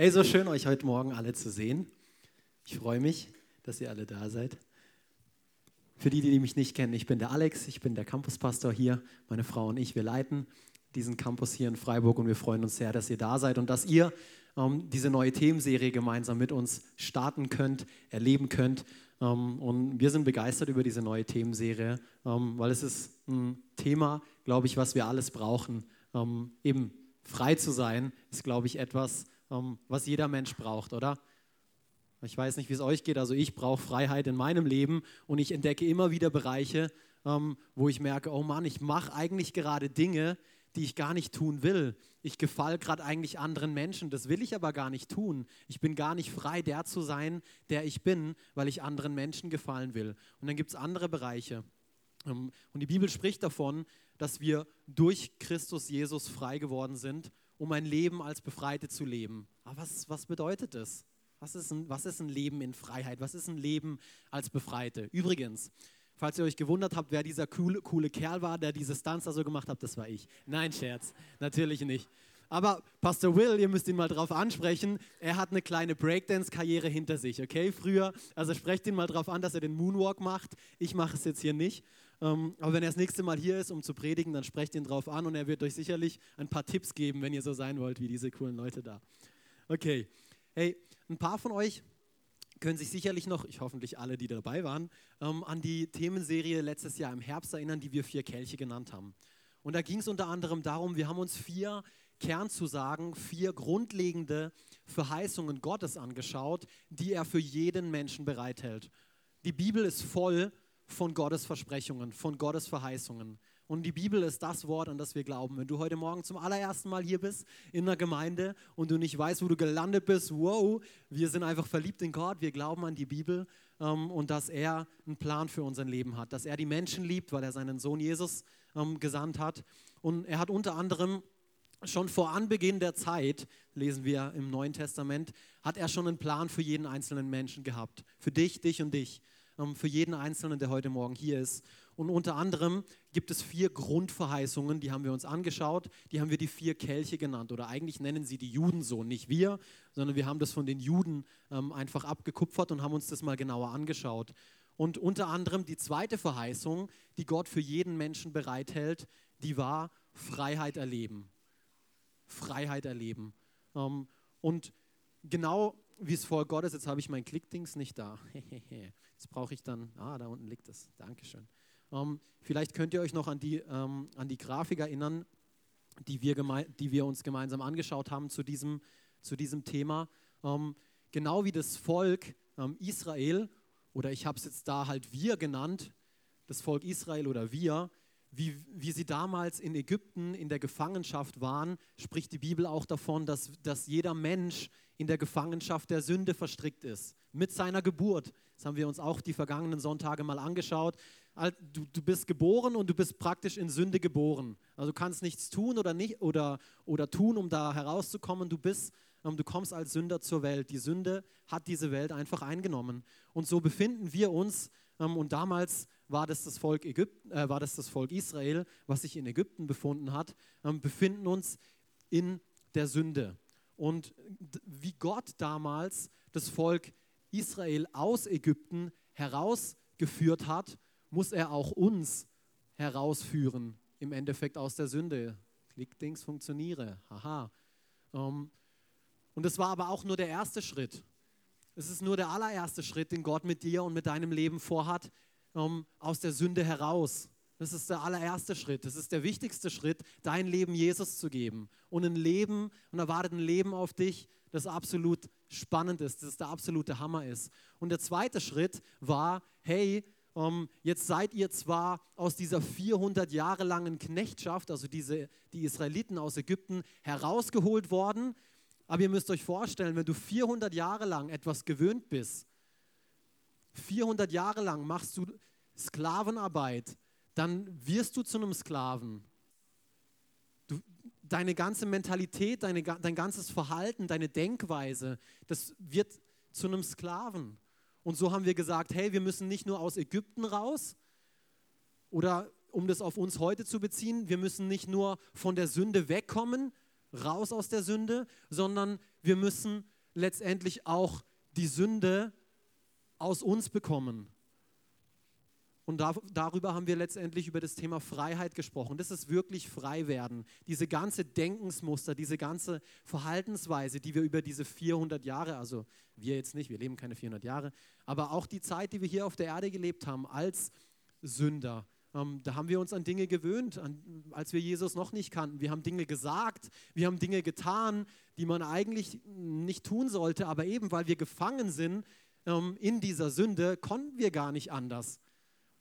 Hey, so schön euch heute Morgen alle zu sehen. Ich freue mich, dass ihr alle da seid. Für die, die mich nicht kennen, ich bin der Alex, ich bin der Campuspastor hier. Meine Frau und ich, wir leiten diesen Campus hier in Freiburg und wir freuen uns sehr, dass ihr da seid und dass ihr ähm, diese neue Themenserie gemeinsam mit uns starten könnt, erleben könnt. Ähm, und wir sind begeistert über diese neue Themenserie, ähm, weil es ist ein Thema, glaube ich, was wir alles brauchen. Ähm, eben frei zu sein, ist, glaube ich, etwas, was jeder Mensch braucht, oder? Ich weiß nicht, wie es euch geht, also ich brauche Freiheit in meinem Leben und ich entdecke immer wieder Bereiche, ähm, wo ich merke, oh Mann, ich mache eigentlich gerade Dinge, die ich gar nicht tun will. Ich gefalle gerade eigentlich anderen Menschen, das will ich aber gar nicht tun. Ich bin gar nicht frei, der zu sein, der ich bin, weil ich anderen Menschen gefallen will. Und dann gibt es andere Bereiche. Ähm, und die Bibel spricht davon, dass wir durch Christus Jesus frei geworden sind um ein Leben als Befreite zu leben. Aber was, was bedeutet das? Was ist, ein, was ist ein Leben in Freiheit? Was ist ein Leben als Befreite? Übrigens, falls ihr euch gewundert habt, wer dieser coole, coole Kerl war, der diese Stunts da so gemacht hat, das war ich. Nein, Scherz, natürlich nicht. Aber Pastor Will, ihr müsst ihn mal drauf ansprechen, er hat eine kleine Breakdance-Karriere hinter sich, okay? Früher, also sprecht ihn mal drauf an, dass er den Moonwalk macht. Ich mache es jetzt hier nicht. Ähm, aber wenn er das nächste Mal hier ist, um zu predigen, dann sprecht ihn drauf an und er wird euch sicherlich ein paar Tipps geben, wenn ihr so sein wollt wie diese coolen Leute da. Okay, hey, ein paar von euch können sich sicherlich noch, ich hoffentlich alle, die dabei waren, ähm, an die Themenserie letztes Jahr im Herbst erinnern, die wir vier Kelche genannt haben. Und da ging es unter anderem darum, wir haben uns vier Kernzusagen, vier grundlegende Verheißungen Gottes angeschaut, die er für jeden Menschen bereithält. Die Bibel ist voll von Gottes Versprechungen, von Gottes Verheißungen. Und die Bibel ist das Wort, an das wir glauben. Wenn du heute Morgen zum allerersten Mal hier bist in einer Gemeinde und du nicht weißt, wo du gelandet bist, wow, wir sind einfach verliebt in Gott, wir glauben an die Bibel ähm, und dass er einen Plan für unser Leben hat, dass er die Menschen liebt, weil er seinen Sohn Jesus ähm, gesandt hat. Und er hat unter anderem schon vor Anbeginn der Zeit, lesen wir im Neuen Testament, hat er schon einen Plan für jeden einzelnen Menschen gehabt. Für dich, dich und dich für jeden Einzelnen, der heute Morgen hier ist. Und unter anderem gibt es vier Grundverheißungen, die haben wir uns angeschaut. Die haben wir die vier Kelche genannt. Oder eigentlich nennen sie die Juden so. Nicht wir, sondern wir haben das von den Juden ähm, einfach abgekupfert und haben uns das mal genauer angeschaut. Und unter anderem die zweite Verheißung, die Gott für jeden Menschen bereithält, die war Freiheit erleben. Freiheit erleben. Ähm, und genau wie es vor Gott ist, jetzt habe ich mein Klickdings nicht da. Jetzt brauche ich dann, ah, da unten liegt es. Dankeschön. Ähm, vielleicht könnt ihr euch noch an die, ähm, an die Grafik erinnern, die wir, die wir uns gemeinsam angeschaut haben zu diesem, zu diesem Thema. Ähm, genau wie das Volk ähm, Israel, oder ich habe es jetzt da halt wir genannt, das Volk Israel oder wir, wie, wie sie damals in Ägypten in der Gefangenschaft waren, spricht die Bibel auch davon, dass, dass jeder Mensch in der Gefangenschaft der Sünde verstrickt ist. Mit seiner Geburt. Das haben wir uns auch die vergangenen Sonntage mal angeschaut. Du, du bist geboren und du bist praktisch in Sünde geboren. Also du kannst nichts tun oder, nicht, oder, oder tun, um da herauszukommen. Du, bist, ähm, du kommst als Sünder zur Welt. Die Sünde hat diese Welt einfach eingenommen. Und so befinden wir uns, ähm, und damals war das das Volk, Ägypten, äh, war das, das Volk Israel, was sich in Ägypten befunden hat, ähm, befinden uns in der Sünde. Und wie Gott damals das Volk Israel aus Ägypten herausgeführt hat, muss er auch uns herausführen, im Endeffekt aus der Sünde. Klickdings funktioniere, haha. Ähm, und es war aber auch nur der erste Schritt. Es ist nur der allererste Schritt, den Gott mit dir und mit deinem Leben vorhat, ähm, aus der Sünde heraus. Das ist der allererste Schritt. Das ist der wichtigste Schritt, dein Leben Jesus zu geben. Und ein Leben, und erwartet ein Leben auf dich, das absolut spannend ist, das der absolute Hammer ist. Und der zweite Schritt war, hey, ähm, jetzt seid ihr zwar aus dieser 400 Jahre langen Knechtschaft, also diese, die Israeliten aus Ägypten, herausgeholt worden, aber ihr müsst euch vorstellen, wenn du 400 Jahre lang etwas gewöhnt bist, 400 Jahre lang machst du Sklavenarbeit, dann wirst du zu einem Sklaven. Du, deine ganze Mentalität, deine, dein ganzes Verhalten, deine Denkweise, das wird zu einem Sklaven. Und so haben wir gesagt, hey, wir müssen nicht nur aus Ägypten raus oder um das auf uns heute zu beziehen, wir müssen nicht nur von der Sünde wegkommen, raus aus der Sünde, sondern wir müssen letztendlich auch die Sünde aus uns bekommen. Und da, darüber haben wir letztendlich über das Thema Freiheit gesprochen. Das ist wirklich frei werden. Diese ganze Denkensmuster, diese ganze Verhaltensweise, die wir über diese 400 Jahre, also wir jetzt nicht, wir leben keine 400 Jahre, aber auch die Zeit, die wir hier auf der Erde gelebt haben als Sünder, ähm, da haben wir uns an Dinge gewöhnt, an, als wir Jesus noch nicht kannten. Wir haben Dinge gesagt, wir haben Dinge getan, die man eigentlich nicht tun sollte, aber eben weil wir gefangen sind ähm, in dieser Sünde, konnten wir gar nicht anders.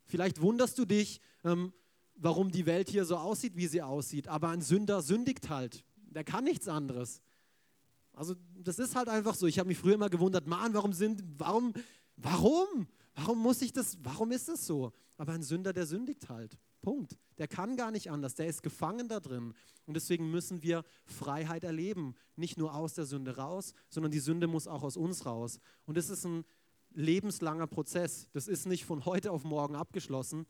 Vielleicht wunderst du dich, ähm, warum die Welt hier so aussieht, wie sie aussieht. Aber ein Sünder sündigt halt. Der kann nichts anderes. Also das ist halt einfach so. Ich habe mich früher immer gewundert, Mann, warum sind, warum, warum, warum muss ich das, warum ist das so? Aber ein Sünder, der sündigt halt. Punkt. Der kann gar nicht anders. Der ist gefangen da drin. Und deswegen müssen wir Freiheit erleben. Nicht nur aus der Sünde raus, sondern die Sünde muss auch aus uns raus. Und das ist ein lebenslanger Prozess. Das ist nicht von heute auf morgen abgeschlossen.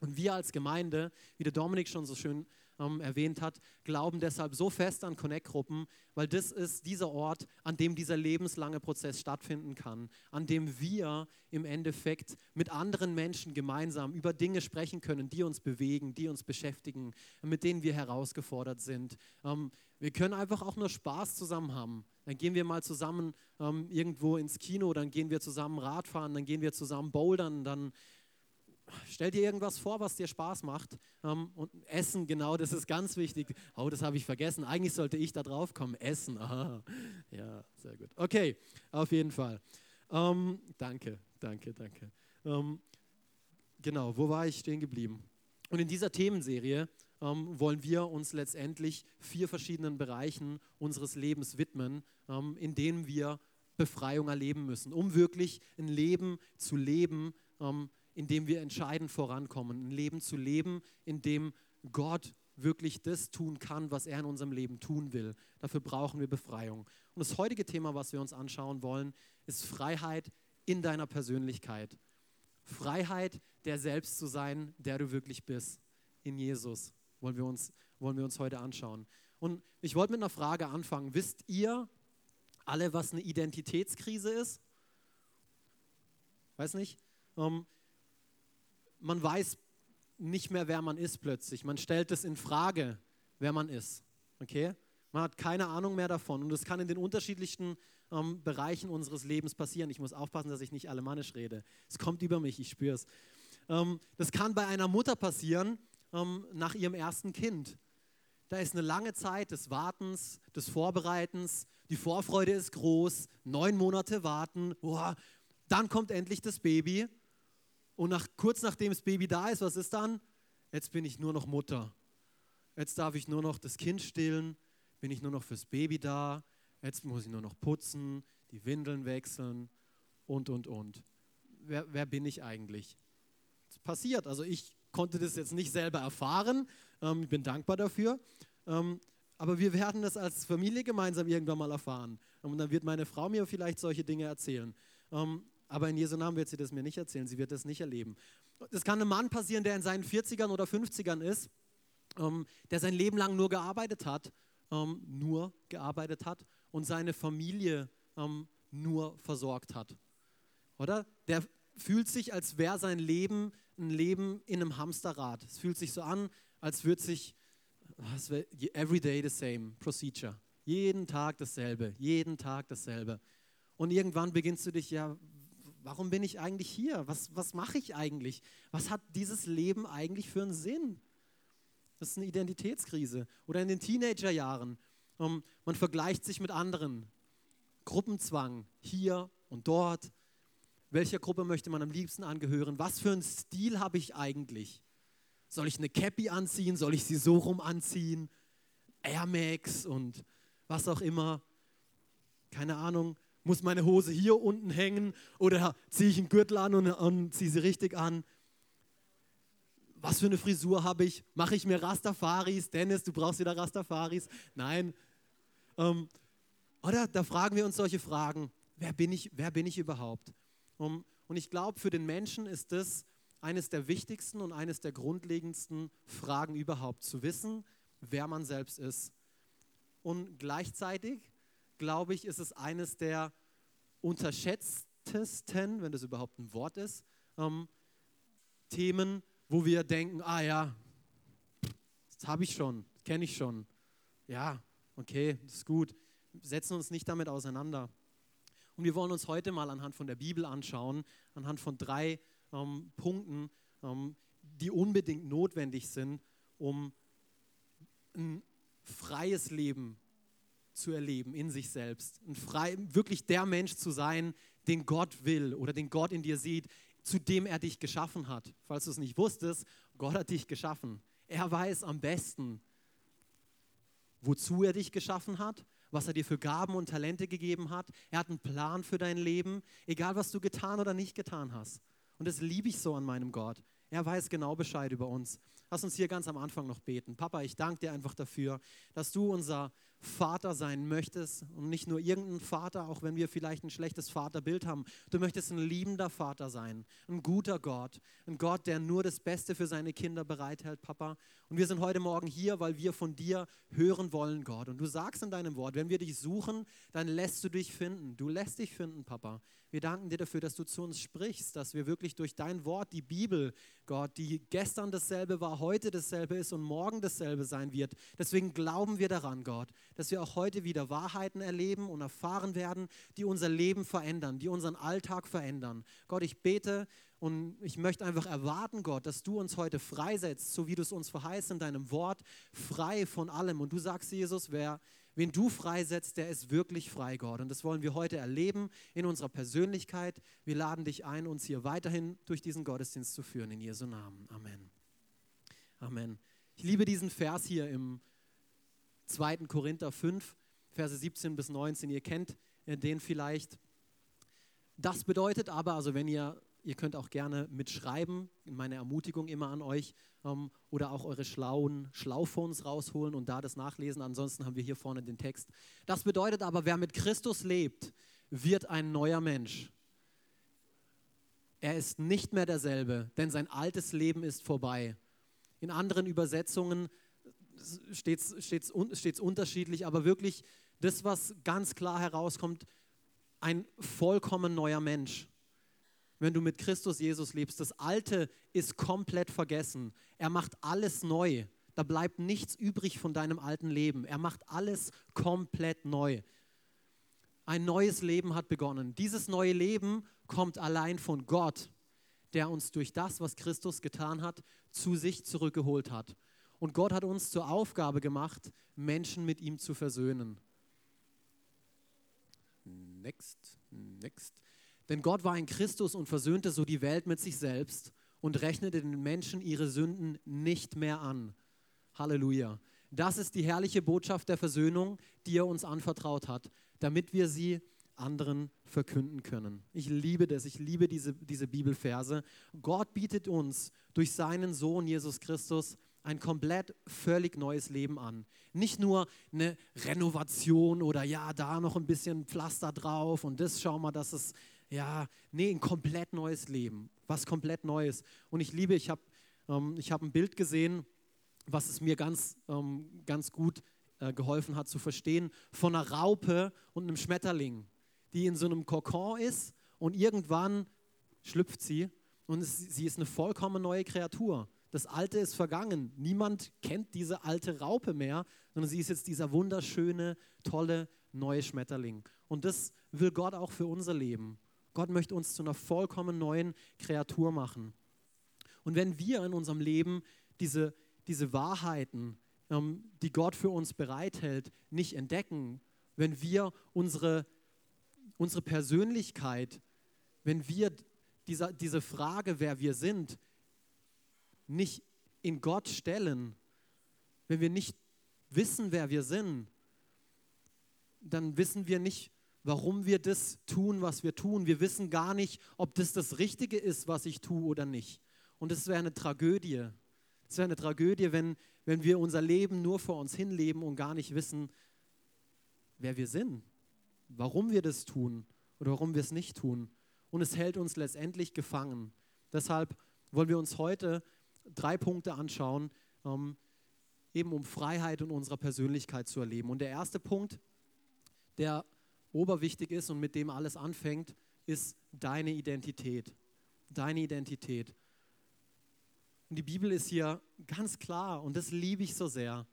Und wir als Gemeinde, wie der Dominik schon so schön ähm, erwähnt hat, glauben deshalb so fest an Connect-Gruppen, weil das ist dieser Ort, an dem dieser lebenslange Prozess stattfinden kann, an dem wir im Endeffekt mit anderen Menschen gemeinsam über Dinge sprechen können, die uns bewegen, die uns beschäftigen, mit denen wir herausgefordert sind. Ähm, wir können einfach auch nur Spaß zusammen haben. Dann gehen wir mal zusammen ähm, irgendwo ins Kino, dann gehen wir zusammen Radfahren, dann gehen wir zusammen bouldern, dann stell dir irgendwas vor, was dir Spaß macht. Ähm, und Essen, genau, das ist ganz wichtig. Oh, das habe ich vergessen. Eigentlich sollte ich da drauf kommen. Essen. Aha. Ja, sehr gut. Okay, auf jeden Fall. Ähm, danke, danke, danke. Ähm, genau, wo war ich stehen geblieben? Und in dieser Themenserie ähm, wollen wir uns letztendlich vier verschiedenen Bereichen unseres Lebens widmen, ähm, in denen wir Befreiung erleben müssen, um wirklich ein Leben zu leben, ähm, in dem wir entscheidend vorankommen, ein Leben zu leben, in dem Gott wirklich das tun kann, was er in unserem Leben tun will. Dafür brauchen wir Befreiung. Und das heutige Thema, was wir uns anschauen wollen, ist Freiheit in deiner Persönlichkeit. Freiheit, der selbst zu sein, der du wirklich bist. In Jesus wollen wir uns, wollen wir uns heute anschauen. Und ich wollte mit einer Frage anfangen. Wisst ihr alle, was eine Identitätskrise ist? Weiß nicht? Ähm, man weiß nicht mehr, wer man ist plötzlich. Man stellt es in Frage, wer man ist. Okay? Man hat keine Ahnung mehr davon. Und das kann in den unterschiedlichsten ähm, Bereichen unseres Lebens passieren. Ich muss aufpassen, dass ich nicht alemannisch rede. Es kommt über mich, ich spüre es. Ähm, das kann bei einer Mutter passieren ähm, nach ihrem ersten Kind. Da ist eine lange Zeit des Wartens, des Vorbereitens. Die Vorfreude ist groß. Neun Monate warten. Boah, dann kommt endlich das Baby. Und nach, kurz nachdem das Baby da ist, was ist dann? Jetzt bin ich nur noch Mutter. Jetzt darf ich nur noch das Kind stillen, bin ich nur noch fürs Baby da. Jetzt muss ich nur noch putzen, die Windeln wechseln und, und, und. Wer, wer bin ich eigentlich? Das passiert. Also ich konnte das jetzt nicht selber erfahren. Ähm, ich bin dankbar dafür. Ähm, aber wir werden das als Familie gemeinsam irgendwann mal erfahren. Und dann wird meine Frau mir vielleicht solche Dinge erzählen. Ähm, aber in Jesu Namen wird sie das mir nicht erzählen. Sie wird das nicht erleben. Das kann einem Mann passieren, der in seinen 40ern oder 50ern ist, ähm, der sein Leben lang nur gearbeitet hat, ähm, nur gearbeitet hat und seine Familie ähm, nur versorgt hat. Oder? Der fühlt sich, als wäre sein Leben ein Leben in einem Hamsterrad. Es fühlt sich so an, als würde sich every day the same procedure. Jeden Tag dasselbe, jeden Tag dasselbe. Und irgendwann beginnst du dich ja warum bin ich eigentlich hier? Was, was mache ich eigentlich? Was hat dieses Leben eigentlich für einen Sinn? Das ist eine Identitätskrise. Oder in den Teenagerjahren. Um, man vergleicht sich mit anderen. Gruppenzwang hier und dort. Welcher Gruppe möchte man am liebsten angehören? Was für einen Stil habe ich eigentlich? Soll ich eine Cappy anziehen? Soll ich sie so rum anziehen? Air Max und was auch immer. Keine Ahnung. Muss meine Hose hier unten hängen oder ziehe ich einen Gürtel an und, und ziehe sie richtig an? Was für eine Frisur habe ich? Mache ich mir Rastafaris? Dennis, du brauchst wieder Rastafaris? Nein. Ähm, oder da fragen wir uns solche Fragen. Wer bin ich, wer bin ich überhaupt? Und ich glaube, für den Menschen ist das eines der wichtigsten und eines der grundlegendsten Fragen überhaupt, zu wissen, wer man selbst ist und gleichzeitig, glaube ich, ist es eines der unterschätztesten, wenn das überhaupt ein Wort ist, ähm, Themen, wo wir denken, ah ja, das habe ich schon, kenne ich schon. Ja, okay, das ist gut. Setzen uns nicht damit auseinander. Und wir wollen uns heute mal anhand von der Bibel anschauen, anhand von drei ähm, Punkten, ähm, die unbedingt notwendig sind, um ein freies Leben zu erleben in sich selbst. Ein frei, wirklich der Mensch zu sein, den Gott will oder den Gott in dir sieht, zu dem er dich geschaffen hat. Falls du es nicht wusstest, Gott hat dich geschaffen. Er weiß am besten, wozu er dich geschaffen hat, was er dir für Gaben und Talente gegeben hat. Er hat einen Plan für dein Leben, egal was du getan oder nicht getan hast. Und das liebe ich so an meinem Gott. Er weiß genau Bescheid über uns. Lass uns hier ganz am Anfang noch beten. Papa, ich danke dir einfach dafür, dass du unser Vater sein möchtest und nicht nur irgendein Vater, auch wenn wir vielleicht ein schlechtes Vaterbild haben. Du möchtest ein liebender Vater sein, ein guter Gott, ein Gott, der nur das Beste für seine Kinder bereithält, Papa. Und wir sind heute Morgen hier, weil wir von dir hören wollen, Gott. Und du sagst in deinem Wort, wenn wir dich suchen, dann lässt du dich finden. Du lässt dich finden, Papa. Wir danken dir dafür, dass du zu uns sprichst, dass wir wirklich durch dein Wort, die Bibel, Gott, die gestern dasselbe war, heute dasselbe ist und morgen dasselbe sein wird. Deswegen glauben wir daran, Gott, dass wir auch heute wieder Wahrheiten erleben und erfahren werden, die unser Leben verändern, die unseren Alltag verändern. Gott, ich bete und ich möchte einfach erwarten, Gott, dass du uns heute freisetzt, so wie du es uns verheißt in deinem Wort, frei von allem. Und du sagst, Jesus, wer, wen du freisetzt, der ist wirklich frei, Gott. Und das wollen wir heute erleben in unserer Persönlichkeit. Wir laden dich ein, uns hier weiterhin durch diesen Gottesdienst zu führen, in Jesu Namen. Amen. Amen. Ich liebe diesen Vers hier im 2. Korinther 5, Verse 17 bis 19. Ihr kennt den vielleicht. Das bedeutet aber, also wenn ihr, ihr könnt auch gerne mitschreiben, meine Ermutigung immer an euch, ähm, oder auch eure schlauen Schlauphones rausholen und da das nachlesen. Ansonsten haben wir hier vorne den Text. Das bedeutet aber, wer mit Christus lebt, wird ein neuer Mensch. Er ist nicht mehr derselbe, denn sein altes Leben ist vorbei. In anderen Übersetzungen steht es unterschiedlich, aber wirklich das, was ganz klar herauskommt, ein vollkommen neuer Mensch. Wenn du mit Christus Jesus lebst, das Alte ist komplett vergessen. Er macht alles neu. Da bleibt nichts übrig von deinem alten Leben. Er macht alles komplett neu. Ein neues Leben hat begonnen. Dieses neue Leben kommt allein von Gott, der uns durch das, was Christus getan hat, zu sich zurückgeholt hat. Und Gott hat uns zur Aufgabe gemacht, Menschen mit ihm zu versöhnen. Next, next. Denn Gott war in Christus und versöhnte so die Welt mit sich selbst und rechnete den Menschen ihre Sünden nicht mehr an. Halleluja. Das ist die herrliche Botschaft der Versöhnung, die er uns anvertraut hat, damit wir sie anderen verkünden können. Ich liebe das, ich liebe diese, diese Bibelverse. Gott bietet uns durch seinen Sohn Jesus Christus ein komplett völlig neues Leben an. Nicht nur eine Renovation oder ja, da noch ein bisschen Pflaster drauf und das schau mal, dass es, ja, nee, ein komplett neues Leben. Was komplett Neues. Und ich liebe, ich habe ähm, hab ein Bild gesehen, was es mir ganz, ähm, ganz gut äh, geholfen hat zu verstehen, von einer Raupe und einem Schmetterling, die in so einem Kokon ist und irgendwann schlüpft sie und es, sie ist eine vollkommen neue Kreatur. Das Alte ist vergangen. Niemand kennt diese alte Raupe mehr, sondern sie ist jetzt dieser wunderschöne, tolle, neue Schmetterling. Und das will Gott auch für unser Leben. Gott möchte uns zu einer vollkommen neuen Kreatur machen. Und wenn wir in unserem Leben diese, diese Wahrheiten, ähm, die Gott für uns bereithält, nicht entdecken, wenn wir unsere, unsere Persönlichkeit, wenn wir dieser, diese Frage, wer wir sind, nicht in Gott stellen, wenn wir nicht wissen, wer wir sind, dann wissen wir nicht, warum wir das tun, was wir tun. Wir wissen gar nicht, ob das das Richtige ist, was ich tue oder nicht. Und das wäre eine Tragödie. Es wäre eine Tragödie, wenn, wenn wir unser Leben nur vor uns hinleben und gar nicht wissen, wer wir sind, warum wir das tun oder warum wir es nicht tun. Und es hält uns letztendlich gefangen. Deshalb wollen wir uns heute drei Punkte anschauen, ähm, eben um Freiheit in unserer Persönlichkeit zu erleben. Und der erste Punkt, der oberwichtig ist und mit dem alles anfängt, ist deine Identität. Deine Identität. Und die Bibel ist hier ganz klar und das liebe ich so sehr.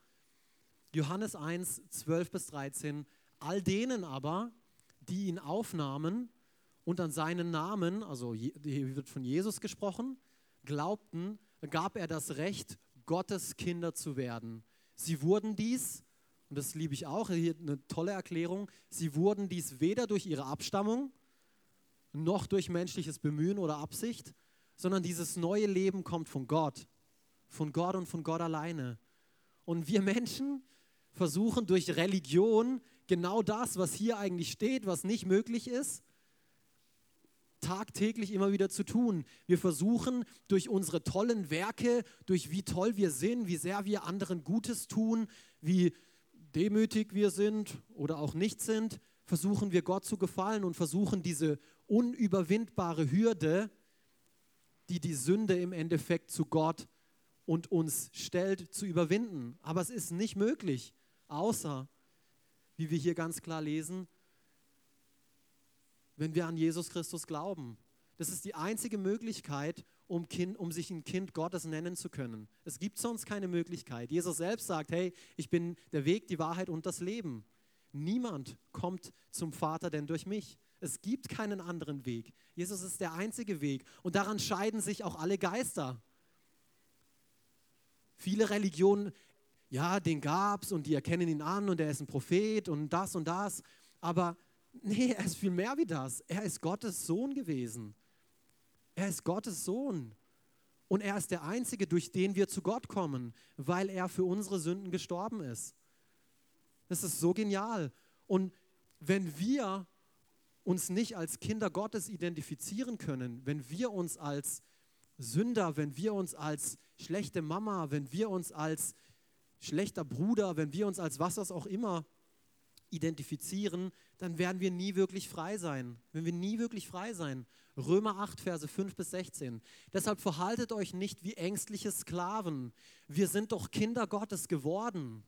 Johannes 1, 12 bis 13. All denen aber, die ihn aufnahmen und an seinen Namen, also hier wird von Jesus gesprochen, glaubten, gab er das Recht, Gottes Kinder zu werden. Sie wurden dies, und das liebe ich auch, hier eine tolle Erklärung, sie wurden dies weder durch ihre Abstammung noch durch menschliches Bemühen oder Absicht, sondern dieses neue Leben kommt von Gott, von Gott und von Gott alleine. Und wir Menschen versuchen durch Religion genau das, was hier eigentlich steht, was nicht möglich ist, tagtäglich immer wieder zu tun. Wir versuchen durch unsere tollen Werke, durch wie toll wir sind, wie sehr wir anderen Gutes tun, wie demütig wir sind oder auch nicht sind, versuchen wir Gott zu gefallen und versuchen diese unüberwindbare Hürde, die die Sünde im Endeffekt zu Gott und uns stellt, zu überwinden. Aber es ist nicht möglich, außer, wie wir hier ganz klar lesen, wenn wir an Jesus Christus glauben. Das ist die einzige Möglichkeit, um, kind, um sich ein Kind Gottes nennen zu können. Es gibt sonst keine Möglichkeit. Jesus selbst sagt, hey, ich bin der Weg, die Wahrheit und das Leben. Niemand kommt zum Vater denn durch mich. Es gibt keinen anderen Weg. Jesus ist der einzige Weg. Und daran scheiden sich auch alle Geister. Viele Religionen, ja, den gab es und die erkennen ihn an und er ist ein Prophet und das und das. Aber Nee, er ist viel mehr wie das. Er ist Gottes Sohn gewesen. Er ist Gottes Sohn. Und er ist der Einzige, durch den wir zu Gott kommen, weil er für unsere Sünden gestorben ist. Das ist so genial. Und wenn wir uns nicht als Kinder Gottes identifizieren können, wenn wir uns als Sünder, wenn wir uns als schlechte Mama, wenn wir uns als schlechter Bruder, wenn wir uns als was auch immer identifizieren, dann werden wir nie wirklich frei sein. Wenn wir nie wirklich frei sein. Römer 8, Verse 5 bis 16. Deshalb verhaltet euch nicht wie ängstliche Sklaven. Wir sind doch Kinder Gottes geworden.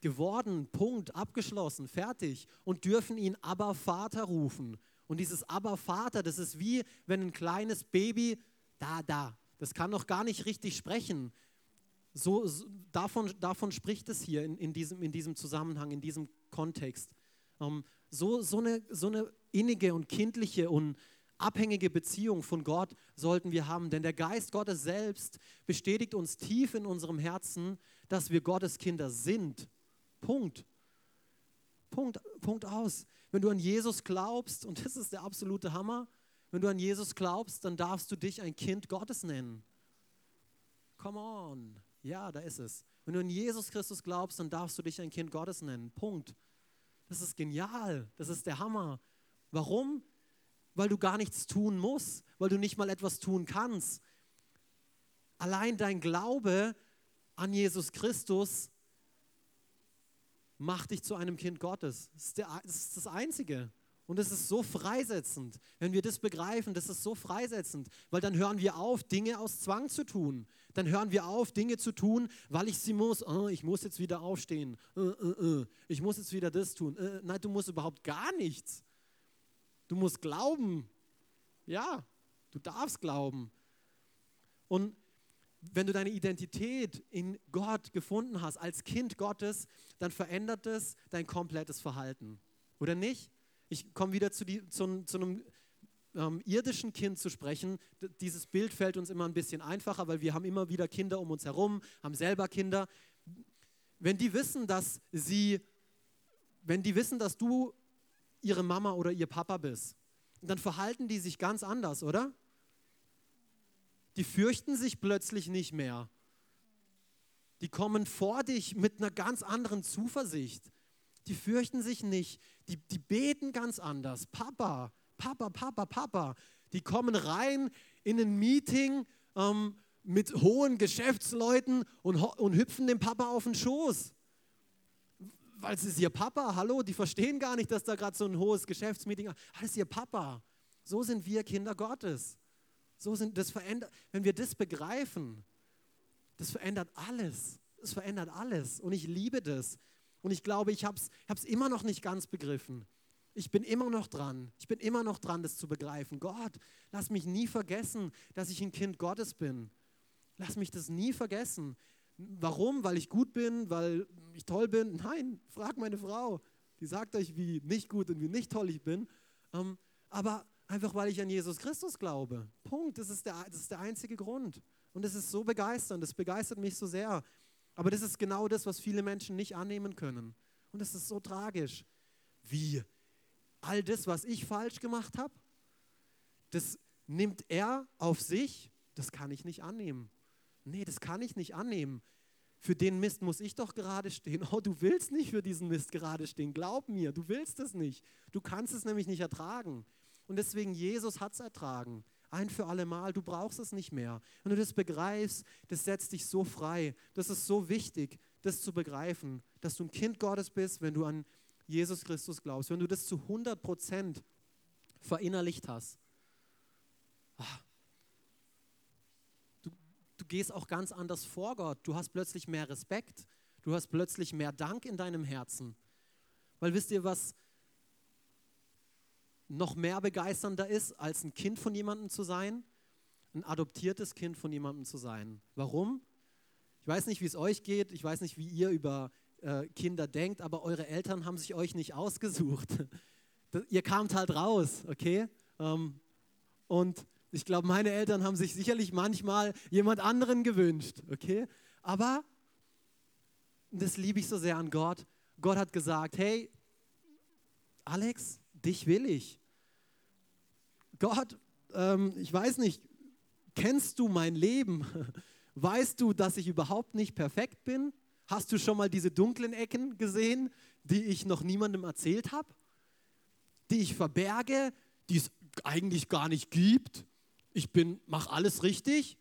Geworden, Punkt, abgeschlossen, fertig. Und dürfen ihn aber Vater rufen. Und dieses aber Vater, das ist wie wenn ein kleines Baby, da, da, das kann noch gar nicht richtig sprechen. So, so, davon, davon spricht es hier in, in, diesem, in diesem Zusammenhang, in diesem Kontext. Ähm, so, so, eine, so eine innige und kindliche und abhängige Beziehung von Gott sollten wir haben, denn der Geist Gottes selbst bestätigt uns tief in unserem Herzen, dass wir Gottes Kinder sind. Punkt. Punkt, Punkt aus. Wenn du an Jesus glaubst, und das ist der absolute Hammer, wenn du an Jesus glaubst, dann darfst du dich ein Kind Gottes nennen. Come on. Ja, da ist es. Wenn du an Jesus Christus glaubst, dann darfst du dich ein Kind Gottes nennen. Punkt. Das ist genial. Das ist der Hammer. Warum? Weil du gar nichts tun musst, weil du nicht mal etwas tun kannst. Allein dein Glaube an Jesus Christus macht dich zu einem Kind Gottes. Das ist, der, das, ist das Einzige. Und es ist so freisetzend. Wenn wir das begreifen, das ist so freisetzend, weil dann hören wir auf, Dinge aus Zwang zu tun. Dann hören wir auf, Dinge zu tun, weil ich sie muss. Oh, ich muss jetzt wieder aufstehen. Uh, uh, uh. Ich muss jetzt wieder das tun. Nein, du musst überhaupt gar nichts. Du musst glauben. Ja, du darfst glauben. Und wenn du deine Identität in Gott gefunden hast, als Kind Gottes, dann verändert es dein komplettes Verhalten. Oder nicht? Ich komme wieder zu, die, zu, zu einem ähm, irdischen Kind zu sprechen. Dieses Bild fällt uns immer ein bisschen einfacher, weil wir haben immer wieder Kinder um uns herum, haben selber Kinder. Wenn die wissen, dass sie, wenn die wissen, dass du ihre Mama oder ihr Papa bist, dann verhalten die sich ganz anders, oder? Die fürchten sich plötzlich nicht mehr. Die kommen vor dich mit einer ganz anderen Zuversicht die fürchten sich nicht, die, die beten ganz anders. Papa, Papa, Papa, Papa. Die kommen rein in ein Meeting ähm, mit hohen Geschäftsleuten und, und hüpfen dem Papa auf den Schoß. Weil es ist ihr Papa, hallo, die verstehen gar nicht, dass da gerade so ein hohes Geschäftsmeeting ist. Ah, das ist ihr Papa. So sind wir Kinder Gottes. So sind, das verändert, wenn wir das begreifen, das verändert alles. es verändert alles und ich liebe das. Und ich glaube, ich habe es immer noch nicht ganz begriffen. Ich bin immer noch dran. Ich bin immer noch dran, das zu begreifen. Gott, lass mich nie vergessen, dass ich ein Kind Gottes bin. Lass mich das nie vergessen. Warum? Weil ich gut bin, weil ich toll bin? Nein, frag meine Frau. Die sagt euch, wie nicht gut und wie nicht toll ich bin. Ähm, aber einfach, weil ich an Jesus Christus glaube. Punkt. Das ist, der, das ist der einzige Grund. Und es ist so begeisternd. Das begeistert mich so sehr. Aber das ist genau das, was viele Menschen nicht annehmen können. Und das ist so tragisch. Wie? All das, was ich falsch gemacht habe, das nimmt er auf sich, das kann ich nicht annehmen. Nee, das kann ich nicht annehmen. Für den Mist muss ich doch gerade stehen. Oh, du willst nicht für diesen Mist gerade stehen. Glaub mir, du willst es nicht. Du kannst es nämlich nicht ertragen. Und deswegen, Jesus hat es ertragen. Ein für alle Mal. Du brauchst es nicht mehr. Wenn du das begreifst, das setzt dich so frei. Das ist so wichtig, das zu begreifen, dass du ein Kind Gottes bist, wenn du an Jesus Christus glaubst, wenn du das zu 100 Prozent verinnerlicht hast, ah, du, du gehst auch ganz anders vor Gott. Du hast plötzlich mehr Respekt. Du hast plötzlich mehr Dank in deinem Herzen. Weil wisst ihr, was noch mehr begeisternder ist, als ein Kind von jemandem zu sein? Ein adoptiertes Kind von jemandem zu sein. Warum? Ich weiß nicht, wie es euch geht. Ich weiß nicht, wie ihr über äh, Kinder denkt, aber eure Eltern haben sich euch nicht ausgesucht. Ihr kamt halt raus, okay? Ähm, und ich glaube, meine Eltern haben sich sicherlich manchmal jemand anderen gewünscht, okay? Aber das liebe ich so sehr an Gott. Gott hat gesagt, hey, Alex, dich will ich. Gott, ähm, ich weiß nicht, kennst du mein Leben? Weißt du, dass ich überhaupt nicht perfekt bin? Hast du schon mal diese dunklen Ecken gesehen, die ich noch niemandem erzählt habe? Die ich verberge, die es eigentlich gar nicht gibt? Ich bin, mache alles richtig.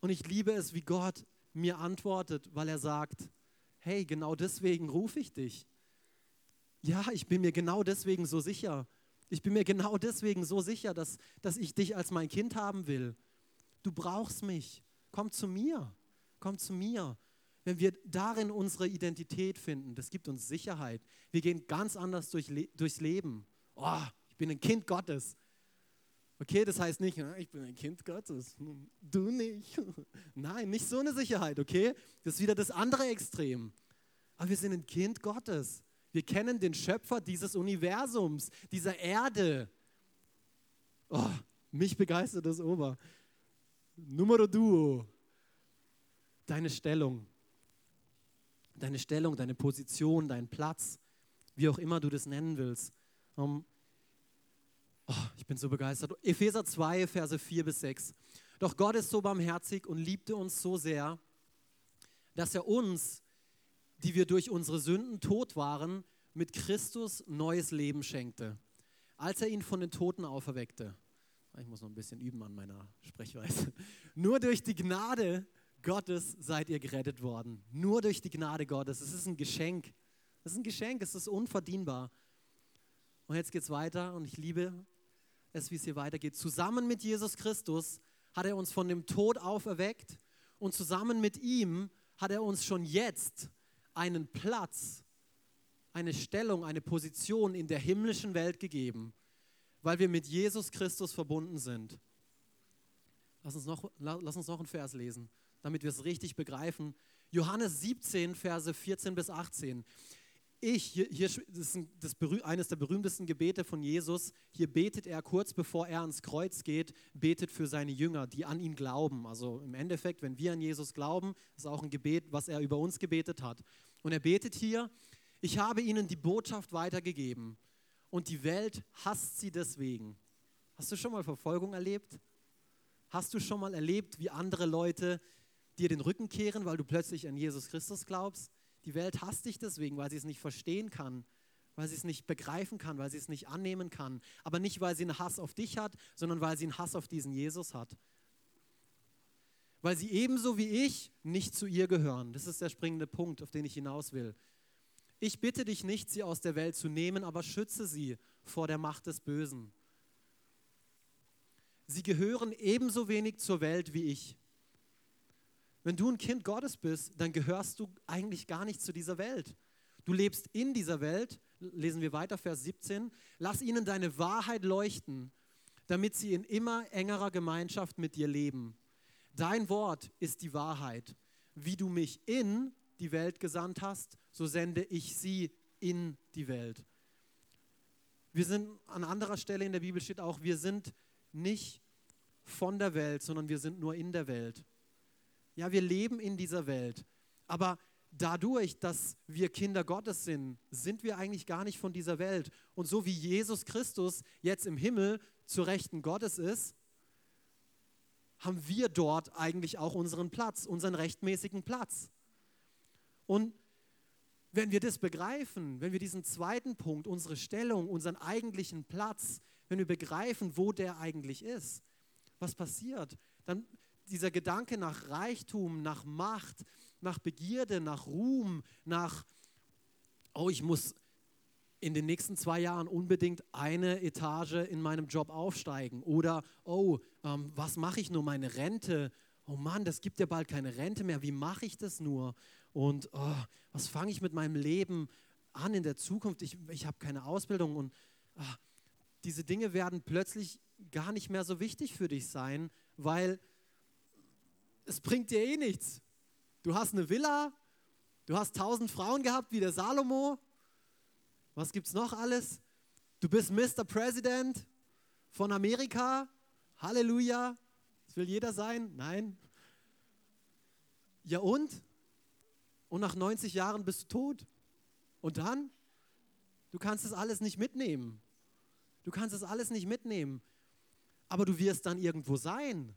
Und ich liebe es, wie Gott mir antwortet, weil er sagt, hey, genau deswegen rufe ich dich. Ja, ich bin mir genau deswegen so sicher. Ich bin mir genau deswegen so sicher, dass, dass ich dich als mein Kind haben will. Du brauchst mich. Komm zu mir komm zu mir. Wenn wir darin unsere Identität finden, das gibt uns Sicherheit. Wir gehen ganz anders durch, durchs Leben. Oh, ich bin ein Kind Gottes. Okay, das heißt nicht, ich bin ein Kind Gottes, du nicht. Nein, nicht so eine Sicherheit, okay? Das ist wieder das andere Extrem. Aber wir sind ein Kind Gottes. Wir kennen den Schöpfer dieses Universums, dieser Erde. Oh, mich begeistert das Ober. Numero duo deine Stellung, deine Stellung, deine Position, dein Platz, wie auch immer du das nennen willst. Um, oh, ich bin so begeistert. Epheser 2, Verse 4 bis 6. Doch Gott ist so barmherzig und liebte uns so sehr, dass er uns, die wir durch unsere Sünden tot waren, mit Christus neues Leben schenkte, als er ihn von den Toten auferweckte. Ich muss noch ein bisschen üben an meiner Sprechweise. Nur durch die Gnade Gottes seid ihr gerettet worden. Nur durch die Gnade Gottes. Es ist ein Geschenk. Es ist ein Geschenk, es ist unverdienbar. Und jetzt geht es weiter und ich liebe es, wie es hier weitergeht. Zusammen mit Jesus Christus hat er uns von dem Tod auferweckt und zusammen mit ihm hat er uns schon jetzt einen Platz, eine Stellung, eine Position in der himmlischen Welt gegeben, weil wir mit Jesus Christus verbunden sind. Lass uns noch, lass uns noch einen Vers lesen damit wir es richtig begreifen. Johannes 17, Verse 14 bis 18. Ich, hier, hier das ist das, eines der berühmtesten Gebete von Jesus. Hier betet er kurz bevor er ans Kreuz geht, betet für seine Jünger, die an ihn glauben. Also im Endeffekt, wenn wir an Jesus glauben, ist auch ein Gebet, was er über uns gebetet hat. Und er betet hier, ich habe ihnen die Botschaft weitergegeben und die Welt hasst sie deswegen. Hast du schon mal Verfolgung erlebt? Hast du schon mal erlebt, wie andere Leute dir den Rücken kehren, weil du plötzlich an Jesus Christus glaubst. Die Welt hasst dich deswegen, weil sie es nicht verstehen kann, weil sie es nicht begreifen kann, weil sie es nicht annehmen kann. Aber nicht, weil sie einen Hass auf dich hat, sondern weil sie einen Hass auf diesen Jesus hat. Weil sie ebenso wie ich nicht zu ihr gehören. Das ist der springende Punkt, auf den ich hinaus will. Ich bitte dich nicht, sie aus der Welt zu nehmen, aber schütze sie vor der Macht des Bösen. Sie gehören ebenso wenig zur Welt wie ich. Wenn du ein Kind Gottes bist, dann gehörst du eigentlich gar nicht zu dieser Welt. Du lebst in dieser Welt, lesen wir weiter, Vers 17. Lass ihnen deine Wahrheit leuchten, damit sie in immer engerer Gemeinschaft mit dir leben. Dein Wort ist die Wahrheit. Wie du mich in die Welt gesandt hast, so sende ich sie in die Welt. Wir sind an anderer Stelle in der Bibel steht auch, wir sind nicht von der Welt, sondern wir sind nur in der Welt. Ja, wir leben in dieser Welt, aber dadurch, dass wir Kinder Gottes sind, sind wir eigentlich gar nicht von dieser Welt. Und so wie Jesus Christus jetzt im Himmel zur Rechten Gottes ist, haben wir dort eigentlich auch unseren Platz, unseren rechtmäßigen Platz. Und wenn wir das begreifen, wenn wir diesen zweiten Punkt, unsere Stellung, unseren eigentlichen Platz, wenn wir begreifen, wo der eigentlich ist, was passiert? Dann dieser Gedanke nach Reichtum, nach Macht, nach Begierde, nach Ruhm, nach, oh, ich muss in den nächsten zwei Jahren unbedingt eine Etage in meinem Job aufsteigen. Oder, oh, ähm, was mache ich nur, meine Rente? Oh Mann, das gibt ja bald keine Rente mehr. Wie mache ich das nur? Und oh, was fange ich mit meinem Leben an in der Zukunft? Ich, ich habe keine Ausbildung und oh, diese Dinge werden plötzlich gar nicht mehr so wichtig für dich sein, weil es bringt dir eh nichts. Du hast eine Villa, du hast tausend Frauen gehabt wie der Salomo. Was gibt's noch alles? Du bist Mr. President von Amerika. Halleluja. Das will jeder sein? Nein. Ja und? Und nach 90 Jahren bist du tot. Und dann? Du kannst das alles nicht mitnehmen. Du kannst das alles nicht mitnehmen. Aber du wirst dann irgendwo sein.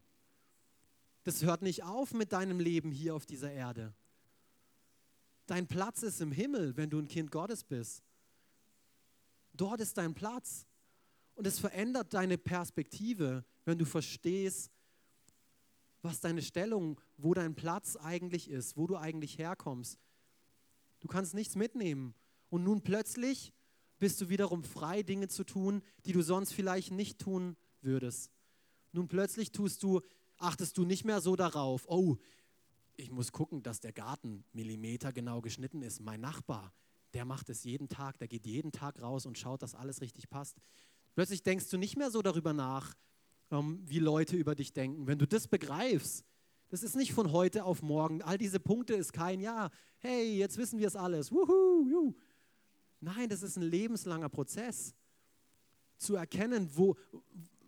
Das hört nicht auf mit deinem Leben hier auf dieser Erde. Dein Platz ist im Himmel, wenn du ein Kind Gottes bist. Dort ist dein Platz. Und es verändert deine Perspektive, wenn du verstehst, was deine Stellung, wo dein Platz eigentlich ist, wo du eigentlich herkommst. Du kannst nichts mitnehmen. Und nun plötzlich bist du wiederum frei, Dinge zu tun, die du sonst vielleicht nicht tun würdest. Nun plötzlich tust du achtest du nicht mehr so darauf, oh, ich muss gucken, dass der Garten Millimeter genau geschnitten ist. Mein Nachbar, der macht es jeden Tag, der geht jeden Tag raus und schaut, dass alles richtig passt. Plötzlich denkst du nicht mehr so darüber nach, ähm, wie Leute über dich denken. Wenn du das begreifst, das ist nicht von heute auf morgen. All diese Punkte ist kein Ja. Hey, jetzt wissen wir es alles. Wuhu, juhu. Nein, das ist ein lebenslanger Prozess. Zu erkennen, wo,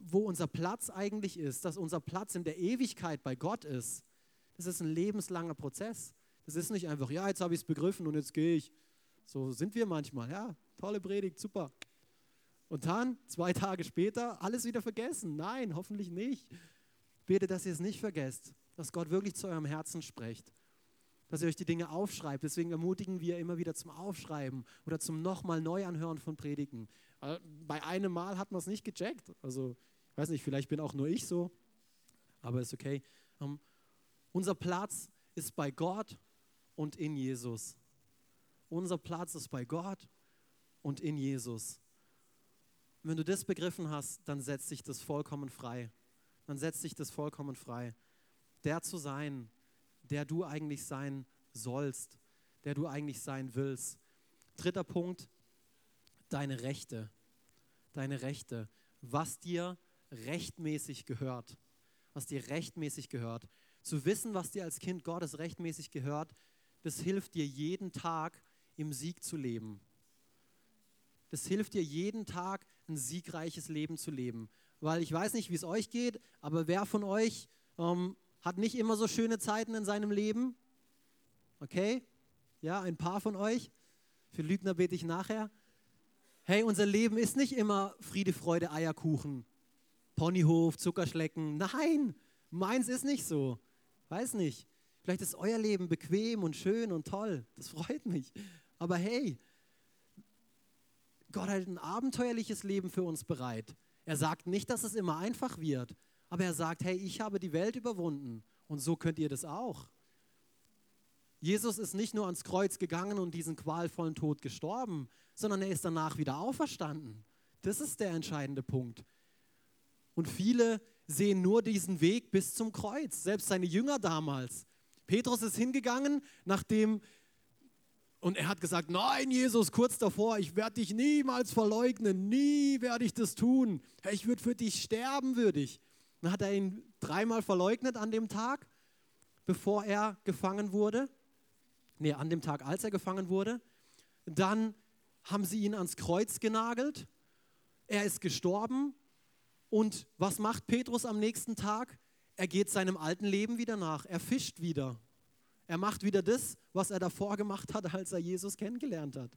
wo unser Platz eigentlich ist, dass unser Platz in der Ewigkeit bei Gott ist, das ist ein lebenslanger Prozess. Das ist nicht einfach, ja, jetzt habe ich es begriffen und jetzt gehe ich. So sind wir manchmal, ja, tolle Predigt, super. Und dann, zwei Tage später, alles wieder vergessen. Nein, hoffentlich nicht. Bete, dass ihr es nicht vergesst, dass Gott wirklich zu eurem Herzen spricht, dass ihr euch die Dinge aufschreibt. Deswegen ermutigen wir immer wieder zum Aufschreiben oder zum nochmal Neuanhören von Predigen. Äh, bei einem Mal hat man es nicht gecheckt. Also weiß nicht, vielleicht bin auch nur ich so, aber ist okay. Um, ähm, unser Platz ist bei Gott und in Jesus. Unser Platz ist bei Gott und in Jesus. wenn du das begriffen hast, dann setzt sich das vollkommen frei. Dann setzt sich das vollkommen frei. Der zu sein, der du eigentlich sein sollst, der du eigentlich sein willst. Dritter Punkt, deine Rechte. Deine Rechte. Was dir rechtmäßig gehört. Was dir rechtmäßig gehört. Zu wissen, was dir als Kind Gottes rechtmäßig gehört, das hilft dir jeden Tag im Sieg zu leben. Das hilft dir jeden Tag ein siegreiches Leben zu leben. Weil ich weiß nicht, wie es euch geht, aber wer von euch ähm, hat nicht immer so schöne Zeiten in seinem Leben? Okay? Ja, ein paar von euch. Für Lügner bete ich nachher. Hey, unser Leben ist nicht immer Friede, Freude, Eierkuchen. Ponyhof, Zuckerschlecken. Nein, meins ist nicht so. Weiß nicht. Vielleicht ist euer Leben bequem und schön und toll. Das freut mich. Aber hey, Gott hat ein abenteuerliches Leben für uns bereit. Er sagt nicht, dass es immer einfach wird, aber er sagt, hey, ich habe die Welt überwunden und so könnt ihr das auch. Jesus ist nicht nur ans Kreuz gegangen und diesen qualvollen Tod gestorben, sondern er ist danach wieder auferstanden. Das ist der entscheidende Punkt. Und viele sehen nur diesen Weg bis zum Kreuz. Selbst seine Jünger damals. Petrus ist hingegangen, nachdem und er hat gesagt, nein, Jesus, kurz davor, ich werde dich niemals verleugnen, nie werde ich das tun. Ich würde für dich sterben, würde ich. Dann hat er ihn dreimal verleugnet an dem Tag, bevor er gefangen wurde. Nee, an dem Tag, als er gefangen wurde. Dann haben sie ihn ans Kreuz genagelt. Er ist gestorben. Und was macht Petrus am nächsten Tag? Er geht seinem alten Leben wieder nach. Er fischt wieder. Er macht wieder das, was er davor gemacht hat, als er Jesus kennengelernt hat.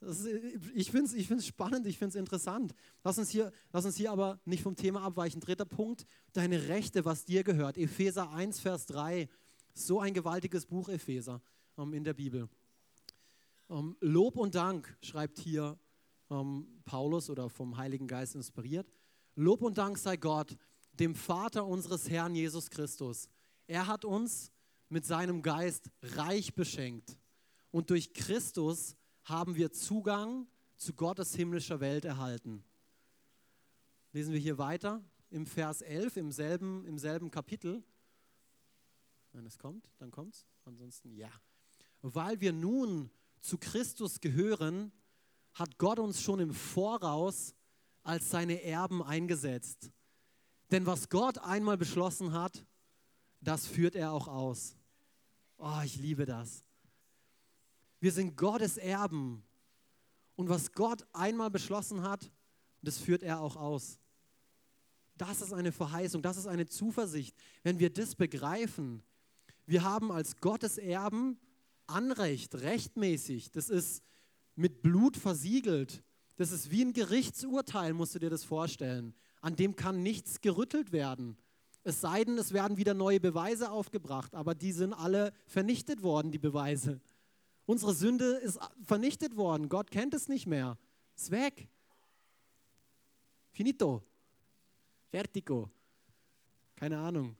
Ist, ich finde es ich find's spannend, ich finde es interessant. Lass uns, hier, lass uns hier aber nicht vom Thema abweichen. Dritter Punkt, deine Rechte, was dir gehört. Epheser 1, Vers 3. So ein gewaltiges Buch, Epheser, ähm, in der Bibel. Ähm, Lob und Dank, schreibt hier ähm, Paulus oder vom Heiligen Geist inspiriert. Lob und Dank sei Gott, dem Vater unseres Herrn Jesus Christus er hat uns mit seinem Geist reich beschenkt. Und durch Christus haben wir Zugang zu Gottes himmlischer Welt erhalten. Lesen wir hier weiter im Vers 11, im selben, im selben Kapitel. Wenn es kommt, dann kommt es. Ansonsten ja. Weil wir nun zu Christus gehören, hat Gott uns schon im Voraus als seine Erben eingesetzt. Denn was Gott einmal beschlossen hat, das führt er auch aus. Oh, ich liebe das. Wir sind Gottes Erben. Und was Gott einmal beschlossen hat, das führt er auch aus. Das ist eine Verheißung, das ist eine Zuversicht. Wenn wir das begreifen, wir haben als Gottes Erben Anrecht, rechtmäßig, das ist mit Blut versiegelt. Das ist wie ein Gerichtsurteil, musst du dir das vorstellen. An dem kann nichts gerüttelt werden. Es sei denn, es werden wieder neue Beweise aufgebracht, aber die sind alle vernichtet worden, die Beweise. Unsere Sünde ist vernichtet worden. Gott kennt es nicht mehr. Ist weg. Finito. Vertigo. Keine Ahnung.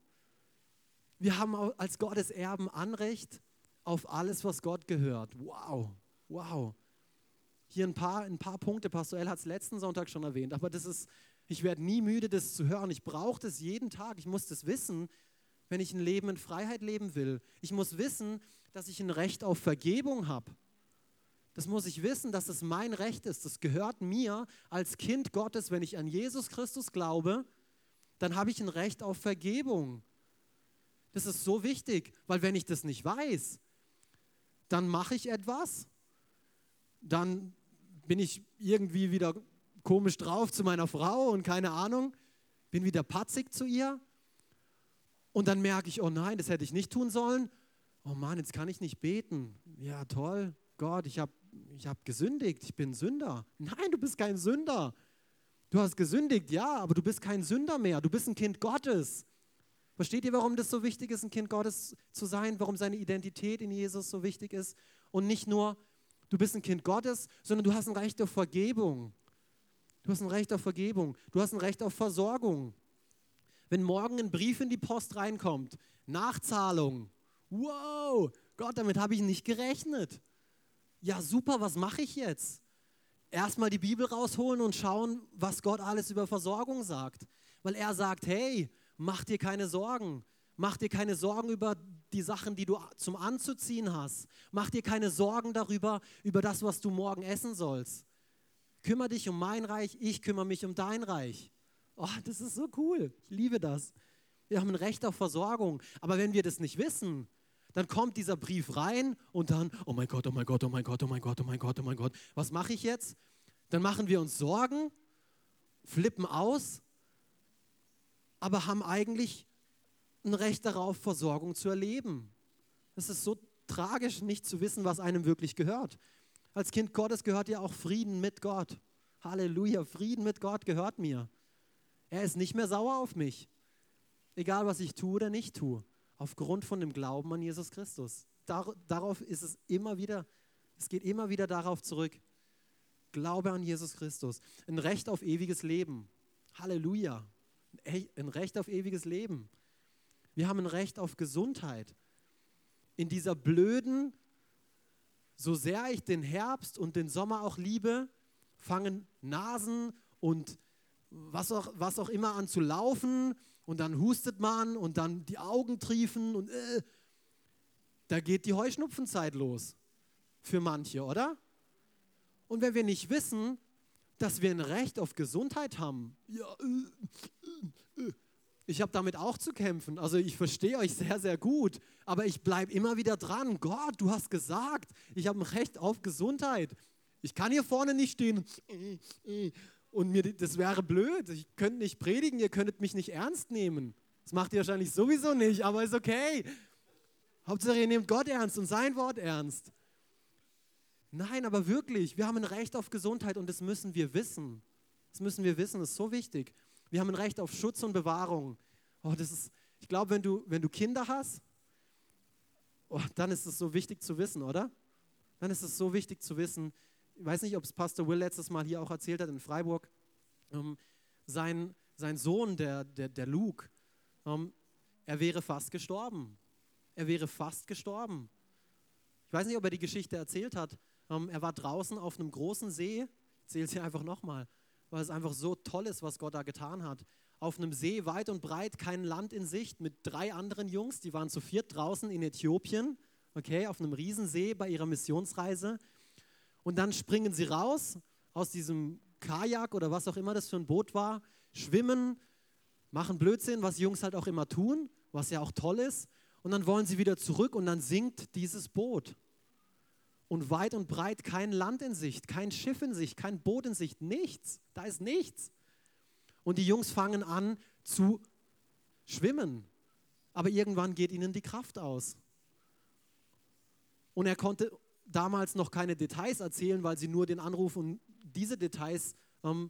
Wir haben als Gottes Erben Anrecht auf alles, was Gott gehört. Wow. Wow. Hier ein paar, ein paar Punkte. Pastor El hat es letzten Sonntag schon erwähnt, aber das ist ich werde nie müde, das zu hören. Ich brauche das jeden Tag. Ich muss das wissen, wenn ich ein Leben in Freiheit leben will. Ich muss wissen, dass ich ein Recht auf Vergebung habe. Das muss ich wissen, dass es mein Recht ist. Das gehört mir als Kind Gottes. Wenn ich an Jesus Christus glaube, dann habe ich ein Recht auf Vergebung. Das ist so wichtig, weil wenn ich das nicht weiß, dann mache ich etwas, dann bin ich irgendwie wieder komisch drauf zu meiner Frau und keine Ahnung, bin wieder patzig zu ihr und dann merke ich, oh nein, das hätte ich nicht tun sollen. Oh Mann, jetzt kann ich nicht beten. Ja, toll, Gott, ich habe ich hab gesündigt, ich bin Sünder. Nein, du bist kein Sünder. Du hast gesündigt, ja, aber du bist kein Sünder mehr. Du bist ein Kind Gottes. Versteht ihr, warum das so wichtig ist, ein Kind Gottes zu sein? Warum seine Identität in Jesus so wichtig ist? Und nicht nur, du bist ein Kind Gottes, sondern du hast ein Recht auf Vergebung. Du hast ein Recht auf Vergebung. Du hast ein Recht auf Versorgung. Wenn morgen ein Brief in die Post reinkommt, Nachzahlung, wow, Gott, damit habe ich nicht gerechnet. Ja, super, was mache ich jetzt? Erstmal die Bibel rausholen und schauen, was Gott alles über Versorgung sagt. Weil er sagt, hey, mach dir keine Sorgen. Mach dir keine Sorgen über die Sachen, die du zum Anzuziehen hast. Mach dir keine Sorgen darüber, über das, was du morgen essen sollst. Kümmer dich um mein Reich, ich kümmere mich um dein Reich. Oh, das ist so cool. Ich liebe das. Wir haben ein Recht auf Versorgung. Aber wenn wir das nicht wissen, dann kommt dieser Brief rein und dann, oh mein Gott, oh mein Gott, oh mein Gott, oh mein Gott, oh mein Gott, oh mein Gott, was mache ich jetzt? Dann machen wir uns Sorgen, flippen aus, aber haben eigentlich ein Recht darauf, Versorgung zu erleben. Es ist so tragisch, nicht zu wissen, was einem wirklich gehört. Als Kind Gottes gehört dir auch Frieden mit Gott. Halleluja, Frieden mit Gott gehört mir. Er ist nicht mehr sauer auf mich. Egal, was ich tue oder nicht tue. Aufgrund von dem Glauben an Jesus Christus. Dar darauf ist es immer wieder, es geht immer wieder darauf zurück. Glaube an Jesus Christus. Ein Recht auf ewiges Leben. Halleluja. Ein Recht auf ewiges Leben. Wir haben ein Recht auf Gesundheit. In dieser blöden, so sehr ich den Herbst und den Sommer auch liebe, fangen Nasen und was auch, was auch immer an zu laufen und dann hustet man und dann die Augen triefen und äh, da geht die Heuschnupfenzeit los für manche, oder? Und wenn wir nicht wissen, dass wir ein Recht auf Gesundheit haben, ja, äh, äh, äh ich habe damit auch zu kämpfen. Also ich verstehe euch sehr, sehr gut. Aber ich bleibe immer wieder dran. Gott, du hast gesagt, ich habe ein Recht auf Gesundheit. Ich kann hier vorne nicht stehen und mir das wäre blöd. Ich könnte nicht predigen, ihr könntet mich nicht ernst nehmen. Das macht ihr wahrscheinlich sowieso nicht, aber ist okay. Hauptsache, ihr nehmt Gott ernst und sein Wort ernst. Nein, aber wirklich, wir haben ein Recht auf Gesundheit und das müssen wir wissen. Das müssen wir wissen, das ist so wichtig. Wir haben ein Recht auf Schutz und Bewahrung. Oh, das ist, ich glaube, wenn du, wenn du Kinder hast, oh, dann ist es so wichtig zu wissen, oder? Dann ist es so wichtig zu wissen. Ich weiß nicht, ob es Pastor Will letztes Mal hier auch erzählt hat in Freiburg. Ähm, sein, sein Sohn, der, der, der Luke, ähm, er wäre fast gestorben. Er wäre fast gestorben. Ich weiß nicht, ob er die Geschichte erzählt hat. Ähm, er war draußen auf einem großen See. Ich erzähle es hier einfach nochmal weil es einfach so toll ist, was Gott da getan hat. Auf einem See weit und breit, kein Land in Sicht, mit drei anderen Jungs, die waren zu viert draußen in Äthiopien, okay, auf einem Riesensee bei ihrer Missionsreise. Und dann springen sie raus aus diesem Kajak oder was auch immer das für ein Boot war, schwimmen, machen Blödsinn, was Jungs halt auch immer tun, was ja auch toll ist. Und dann wollen sie wieder zurück und dann sinkt dieses Boot und weit und breit kein Land in Sicht, kein Schiff in Sicht, kein Boot in Sicht, nichts. Da ist nichts. Und die Jungs fangen an zu schwimmen. Aber irgendwann geht ihnen die Kraft aus. Und er konnte damals noch keine Details erzählen, weil sie nur den Anruf und diese Details ähm,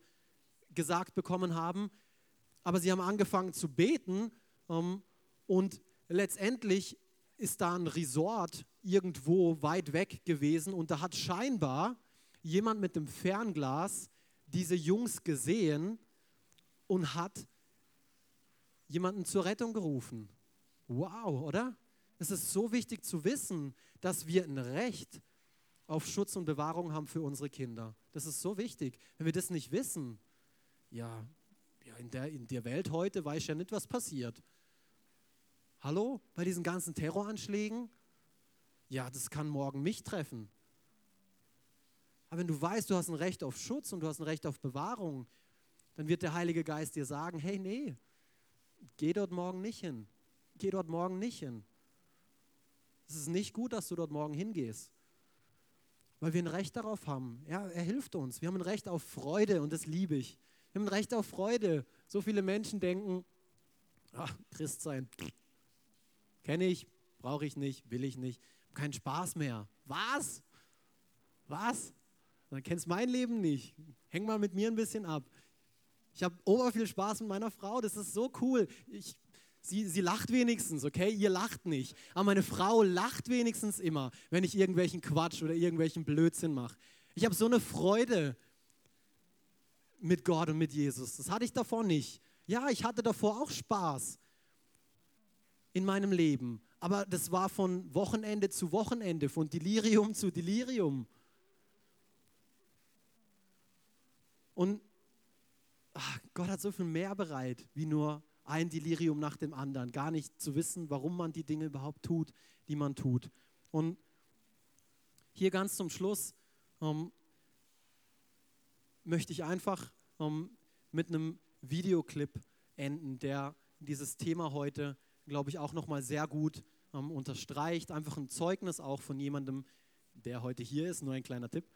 gesagt bekommen haben. Aber sie haben angefangen zu beten ähm, und letztendlich ist da ein Resort irgendwo weit weg gewesen und da hat scheinbar jemand mit dem Fernglas diese Jungs gesehen und hat jemanden zur Rettung gerufen. Wow, oder? Es ist so wichtig zu wissen, dass wir ein Recht auf Schutz und Bewahrung haben für unsere Kinder. Das ist so wichtig. Wenn wir das nicht wissen, ja, ja in, der, in der Welt heute weiß ich ja nicht, was passiert. Hallo? Bei diesen ganzen Terroranschlägen? Ja, das kann morgen mich treffen. Aber wenn du weißt, du hast ein Recht auf Schutz und du hast ein Recht auf Bewahrung, dann wird der Heilige Geist dir sagen, hey, nee, geh dort morgen nicht hin. Geh dort morgen nicht hin. Es ist nicht gut, dass du dort morgen hingehst. Weil wir ein Recht darauf haben. Ja, er hilft uns. Wir haben ein Recht auf Freude und das liebe ich. Wir haben ein Recht auf Freude. So viele Menschen denken, ach, Christ sein, Kenne ich, brauche ich nicht, will ich nicht. Kein Spaß mehr. Was? Was? Dann kennst mein Leben nicht. Häng mal mit mir ein bisschen ab. Ich habe ober viel Spaß mit meiner Frau, das ist so cool. Ich, sie, sie lacht wenigstens, okay? Ihr lacht nicht. Aber meine Frau lacht wenigstens immer, wenn ich irgendwelchen Quatsch oder irgendwelchen Blödsinn mache. Ich habe so eine Freude mit Gott und mit Jesus. Das hatte ich davor nicht. Ja, ich hatte davor auch Spaß in meinem Leben. Aber das war von Wochenende zu Wochenende, von Delirium zu Delirium. Und ach, Gott hat so viel mehr bereit, wie nur ein Delirium nach dem anderen. Gar nicht zu wissen, warum man die Dinge überhaupt tut, die man tut. Und hier ganz zum Schluss ähm, möchte ich einfach ähm, mit einem Videoclip enden, der dieses Thema heute glaube ich, auch nochmal sehr gut ähm, unterstreicht. Einfach ein Zeugnis auch von jemandem, der heute hier ist, nur ein kleiner Tipp.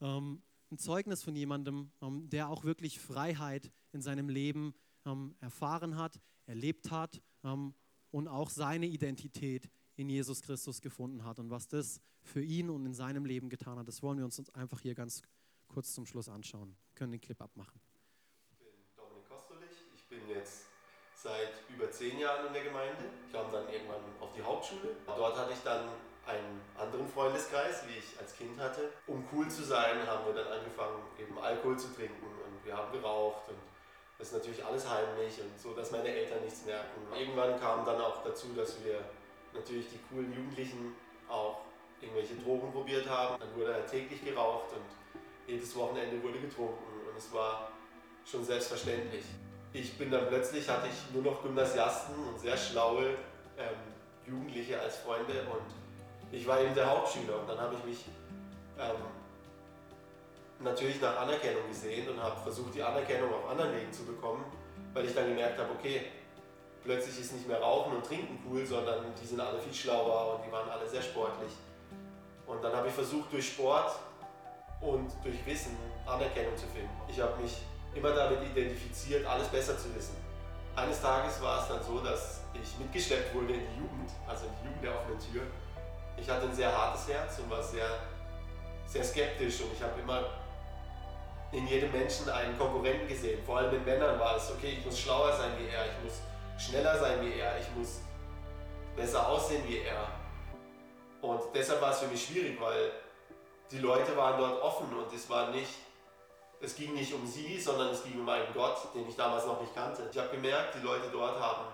Ähm, ein Zeugnis von jemandem, ähm, der auch wirklich Freiheit in seinem Leben ähm, erfahren hat, erlebt hat ähm, und auch seine Identität in Jesus Christus gefunden hat. Und was das für ihn und in seinem Leben getan hat, das wollen wir uns einfach hier ganz kurz zum Schluss anschauen. Wir können den Clip abmachen. Ich bin Dominik Kostolich, ich bin jetzt seit über zehn Jahren in der Gemeinde. Ich kam dann irgendwann auf die Hauptschule. Dort hatte ich dann einen anderen Freundeskreis, wie ich als Kind hatte. Um cool zu sein, haben wir dann angefangen, eben Alkohol zu trinken und wir haben geraucht und das ist natürlich alles heimlich und so, dass meine Eltern nichts merken. Irgendwann kam dann auch dazu, dass wir natürlich die coolen Jugendlichen auch irgendwelche Drogen probiert haben. Dann wurde halt täglich geraucht und jedes Wochenende wurde getrunken und es war schon selbstverständlich. Ich bin dann plötzlich, hatte ich nur noch Gymnasiasten und sehr schlaue ähm, Jugendliche als Freunde und ich war eben der Hauptschüler und dann habe ich mich ähm, natürlich nach Anerkennung gesehen und habe versucht, die Anerkennung auf anderen Wegen zu bekommen, weil ich dann gemerkt habe, okay, plötzlich ist nicht mehr Rauchen und Trinken cool, sondern die sind alle viel schlauer und die waren alle sehr sportlich. Und dann habe ich versucht, durch Sport und durch Wissen Anerkennung zu finden. Ich habe mich immer damit identifiziert, alles besser zu wissen. Eines Tages war es dann so, dass ich mitgeschleppt wurde in die Jugend, also in die Jugend der offenen Tür. Ich hatte ein sehr hartes Herz und war sehr, sehr skeptisch und ich habe immer in jedem Menschen einen Konkurrenten gesehen. Vor allem in Männern war es, okay, ich muss schlauer sein wie er, ich muss schneller sein wie er, ich muss besser aussehen wie er. Und deshalb war es für mich schwierig, weil die Leute waren dort offen und es war nicht, es ging nicht um sie, sondern es ging um einen Gott, den ich damals noch nicht kannte. Ich habe gemerkt, die Leute dort haben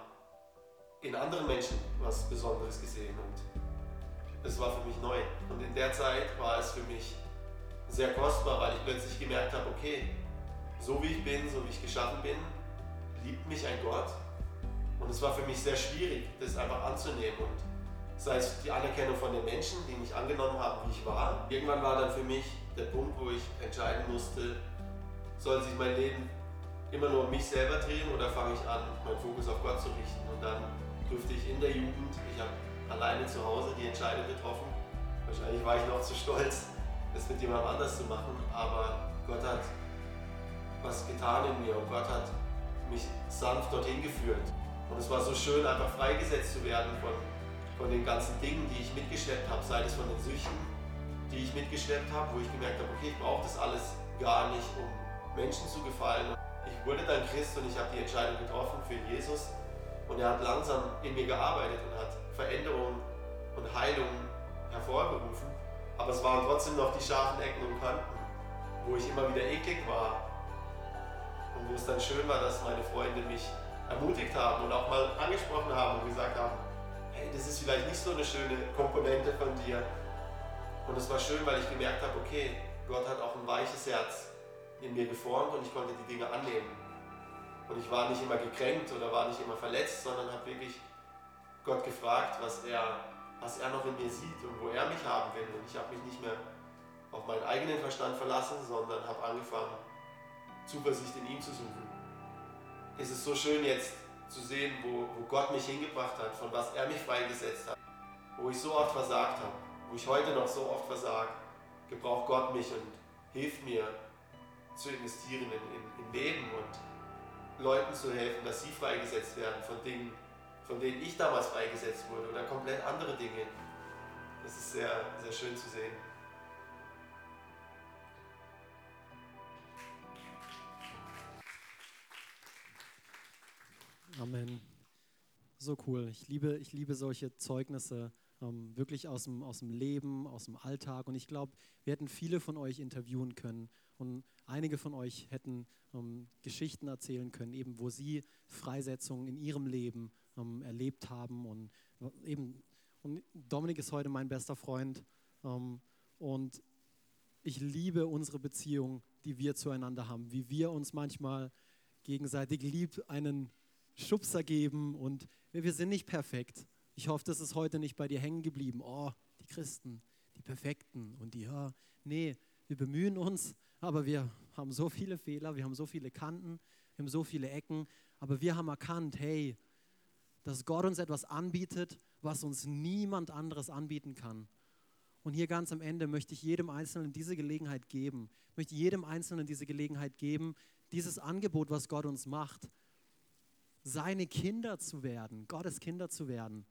in anderen Menschen was Besonderes gesehen und es war für mich neu. Und in der Zeit war es für mich sehr kostbar, weil ich plötzlich gemerkt habe, okay, so wie ich bin, so wie ich geschaffen bin, liebt mich ein Gott. Und es war für mich sehr schwierig, das einfach anzunehmen. Und sei es die Anerkennung von den Menschen, die mich angenommen haben, wie ich war. Irgendwann war dann für mich der Punkt, wo ich entscheiden musste, soll sich mein Leben immer nur um mich selber drehen oder fange ich an, meinen Fokus auf Gott zu richten. Und dann durfte ich in der Jugend, ich habe alleine zu Hause die Entscheidung getroffen. Wahrscheinlich war ich noch zu stolz, das mit jemandem anders zu machen, aber Gott hat was getan in mir und Gott hat mich sanft dorthin geführt. Und es war so schön, einfach freigesetzt zu werden von, von den ganzen Dingen, die ich mitgeschleppt habe, sei es von den Süchten, die ich mitgeschleppt habe, wo ich gemerkt habe, okay, ich brauche das alles gar nicht, um Menschen zu gefallen. Ich wurde dann Christ und ich habe die Entscheidung getroffen für Jesus und er hat langsam in mir gearbeitet und hat Veränderung und Heilung hervorgerufen. Aber es waren trotzdem noch die scharfen Ecken und Kanten, wo ich immer wieder eklig war. Und wo es dann schön war, dass meine Freunde mich ermutigt haben und auch mal angesprochen haben und gesagt haben, hey, das ist vielleicht nicht so eine schöne Komponente von dir. Und es war schön, weil ich gemerkt habe, okay, Gott hat auch ein weiches Herz in mir geformt und ich konnte die Dinge annehmen. Und ich war nicht immer gekränkt oder war nicht immer verletzt, sondern habe wirklich Gott gefragt, was er was er noch in mir sieht und wo er mich haben will. Und ich habe mich nicht mehr auf meinen eigenen Verstand verlassen, sondern habe angefangen, Zuversicht in ihm zu suchen. Es ist so schön jetzt zu sehen, wo, wo Gott mich hingebracht hat, von was er mich freigesetzt hat, wo ich so oft versagt habe, wo ich heute noch so oft versage, gebraucht Gott mich und hilft mir zu investieren in, in, in Leben und Leuten zu helfen, dass sie freigesetzt werden von Dingen, von denen ich damals freigesetzt wurde oder komplett andere Dinge. Das ist sehr, sehr schön zu sehen. Amen. So cool. Ich liebe, ich liebe solche Zeugnisse, ähm, wirklich aus dem, aus dem Leben, aus dem Alltag. Und ich glaube, wir hätten viele von euch interviewen können. Und einige von euch hätten ähm, Geschichten erzählen können, eben wo sie Freisetzungen in ihrem Leben ähm, erlebt haben. Und eben, und Dominik ist heute mein bester Freund. Ähm, und ich liebe unsere Beziehung, die wir zueinander haben, wie wir uns manchmal gegenseitig lieb einen Schubser geben und wir sind nicht perfekt. Ich hoffe, das ist heute nicht bei dir hängen geblieben. Oh, die Christen, die Perfekten und die, ja, nee, wir bemühen uns, aber wir haben so viele Fehler, wir haben so viele Kanten, wir haben so viele Ecken, aber wir haben erkannt, hey, dass Gott uns etwas anbietet, was uns niemand anderes anbieten kann. Und hier ganz am Ende möchte ich jedem Einzelnen diese Gelegenheit geben, möchte jedem Einzelnen diese Gelegenheit geben, dieses Angebot, was Gott uns macht, seine Kinder zu werden, Gottes Kinder zu werden,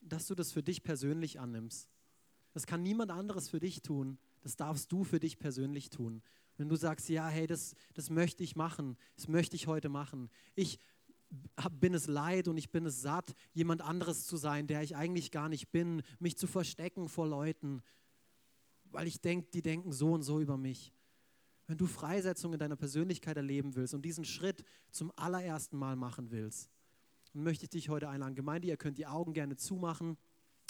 dass du das für dich persönlich annimmst. Das kann niemand anderes für dich tun, das darfst du für dich persönlich tun. Wenn du sagst, ja, hey, das, das möchte ich machen, das möchte ich heute machen. Ich bin es leid und ich bin es satt, jemand anderes zu sein, der ich eigentlich gar nicht bin, mich zu verstecken vor Leuten, weil ich denke, die denken so und so über mich. Wenn du Freisetzung in deiner Persönlichkeit erleben willst und diesen Schritt zum allerersten Mal machen willst, dann möchte ich dich heute einladen. Gemeinde, ihr könnt die Augen gerne zumachen.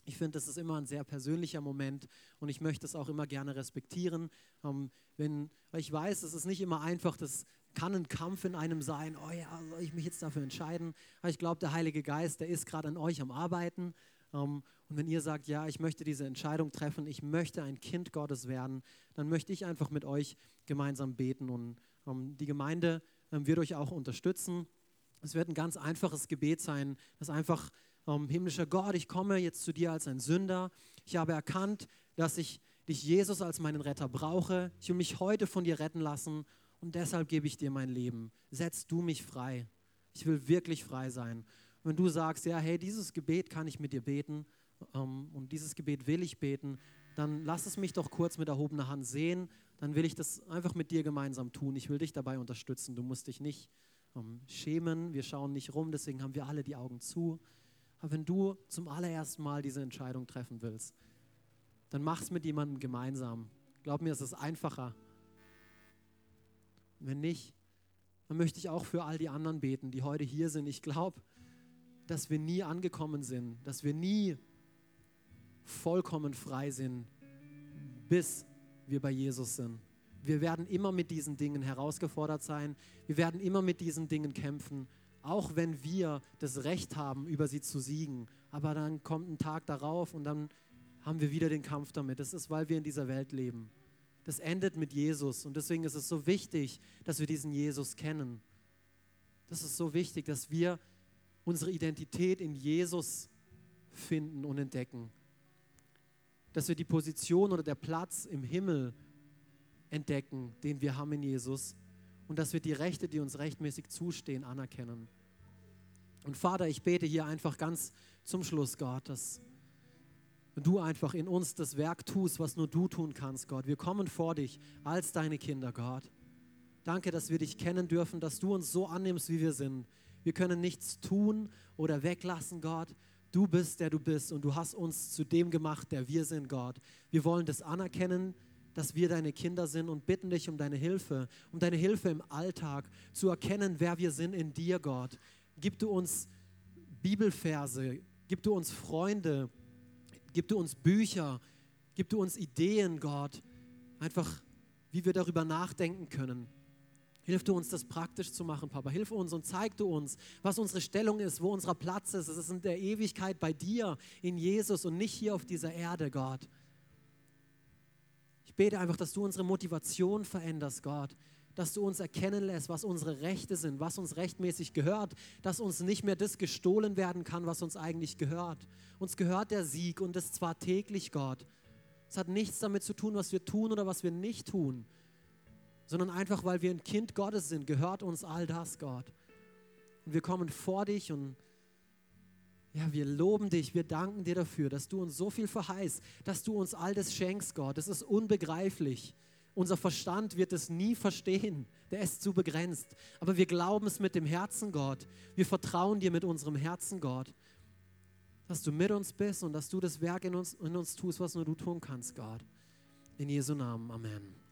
Ich finde, das ist immer ein sehr persönlicher Moment und ich möchte es auch immer gerne respektieren. Ähm, wenn, weil ich weiß, es ist nicht immer einfach, das kann ein Kampf in einem sein. Oh ja, soll ich mich jetzt dafür entscheiden? Aber ich glaube, der Heilige Geist, der ist gerade an euch am Arbeiten. Ähm, und wenn ihr sagt, ja, ich möchte diese Entscheidung treffen, ich möchte ein Kind Gottes werden, dann möchte ich einfach mit euch gemeinsam beten. Und ähm, die Gemeinde ähm, wird euch auch unterstützen. Es wird ein ganz einfaches Gebet sein, das einfach, himmlischer Gott, ich komme jetzt zu dir als ein Sünder. Ich habe erkannt, dass ich dich, Jesus, als meinen Retter brauche. Ich will mich heute von dir retten lassen und deshalb gebe ich dir mein Leben. Setz du mich frei. Ich will wirklich frei sein. Wenn du sagst, ja, hey, dieses Gebet kann ich mit dir beten ähm, und dieses Gebet will ich beten, dann lass es mich doch kurz mit erhobener Hand sehen. Dann will ich das einfach mit dir gemeinsam tun. Ich will dich dabei unterstützen. Du musst dich nicht ähm, schämen. Wir schauen nicht rum, deswegen haben wir alle die Augen zu. Aber wenn du zum allerersten Mal diese Entscheidung treffen willst, dann mach es mit jemandem gemeinsam. Glaub mir, es ist einfacher. Wenn nicht, dann möchte ich auch für all die anderen beten, die heute hier sind. Ich glaube, dass wir nie angekommen sind, dass wir nie vollkommen frei sind, bis wir bei Jesus sind. Wir werden immer mit diesen Dingen herausgefordert sein. Wir werden immer mit diesen Dingen kämpfen, auch wenn wir das Recht haben, über sie zu siegen. Aber dann kommt ein Tag darauf und dann haben wir wieder den Kampf damit. Das ist, weil wir in dieser Welt leben. Das endet mit Jesus und deswegen ist es so wichtig, dass wir diesen Jesus kennen. Das ist so wichtig, dass wir unsere Identität in Jesus finden und entdecken dass wir die Position oder der Platz im Himmel entdecken, den wir haben in Jesus und dass wir die Rechte, die uns rechtmäßig zustehen, anerkennen. Und Vater, ich bete hier einfach ganz zum Schluss, Gott, dass du einfach in uns das Werk tust, was nur du tun kannst, Gott. Wir kommen vor dich als deine Kinder, Gott. Danke, dass wir dich kennen dürfen, dass du uns so annimmst, wie wir sind. Wir können nichts tun oder weglassen, Gott. Du bist, der du bist und du hast uns zu dem gemacht, der wir sind, Gott. Wir wollen das anerkennen, dass wir deine Kinder sind und bitten dich um deine Hilfe, um deine Hilfe im Alltag, zu erkennen, wer wir sind in dir, Gott. Gib du uns Bibelverse, gib du uns Freunde, gib du uns Bücher, gib du uns Ideen, Gott, einfach wie wir darüber nachdenken können. Hilf du uns, das praktisch zu machen, Papa. Hilf uns und zeig du uns, was unsere Stellung ist, wo unser Platz ist. Es ist in der Ewigkeit bei dir, in Jesus und nicht hier auf dieser Erde, Gott. Ich bete einfach, dass du unsere Motivation veränderst, Gott. Dass du uns erkennen lässt, was unsere Rechte sind, was uns rechtmäßig gehört. Dass uns nicht mehr das gestohlen werden kann, was uns eigentlich gehört. Uns gehört der Sieg und das zwar täglich, Gott. Es hat nichts damit zu tun, was wir tun oder was wir nicht tun sondern einfach, weil wir ein Kind Gottes sind, gehört uns all das, Gott. Und wir kommen vor dich und ja, wir loben dich, wir danken dir dafür, dass du uns so viel verheißt, dass du uns all das schenkst, Gott. Das ist unbegreiflich. Unser Verstand wird es nie verstehen, der ist zu begrenzt. Aber wir glauben es mit dem Herzen, Gott. Wir vertrauen dir mit unserem Herzen, Gott, dass du mit uns bist und dass du das Werk in uns, in uns tust, was nur du tun kannst, Gott. In Jesu Namen, Amen.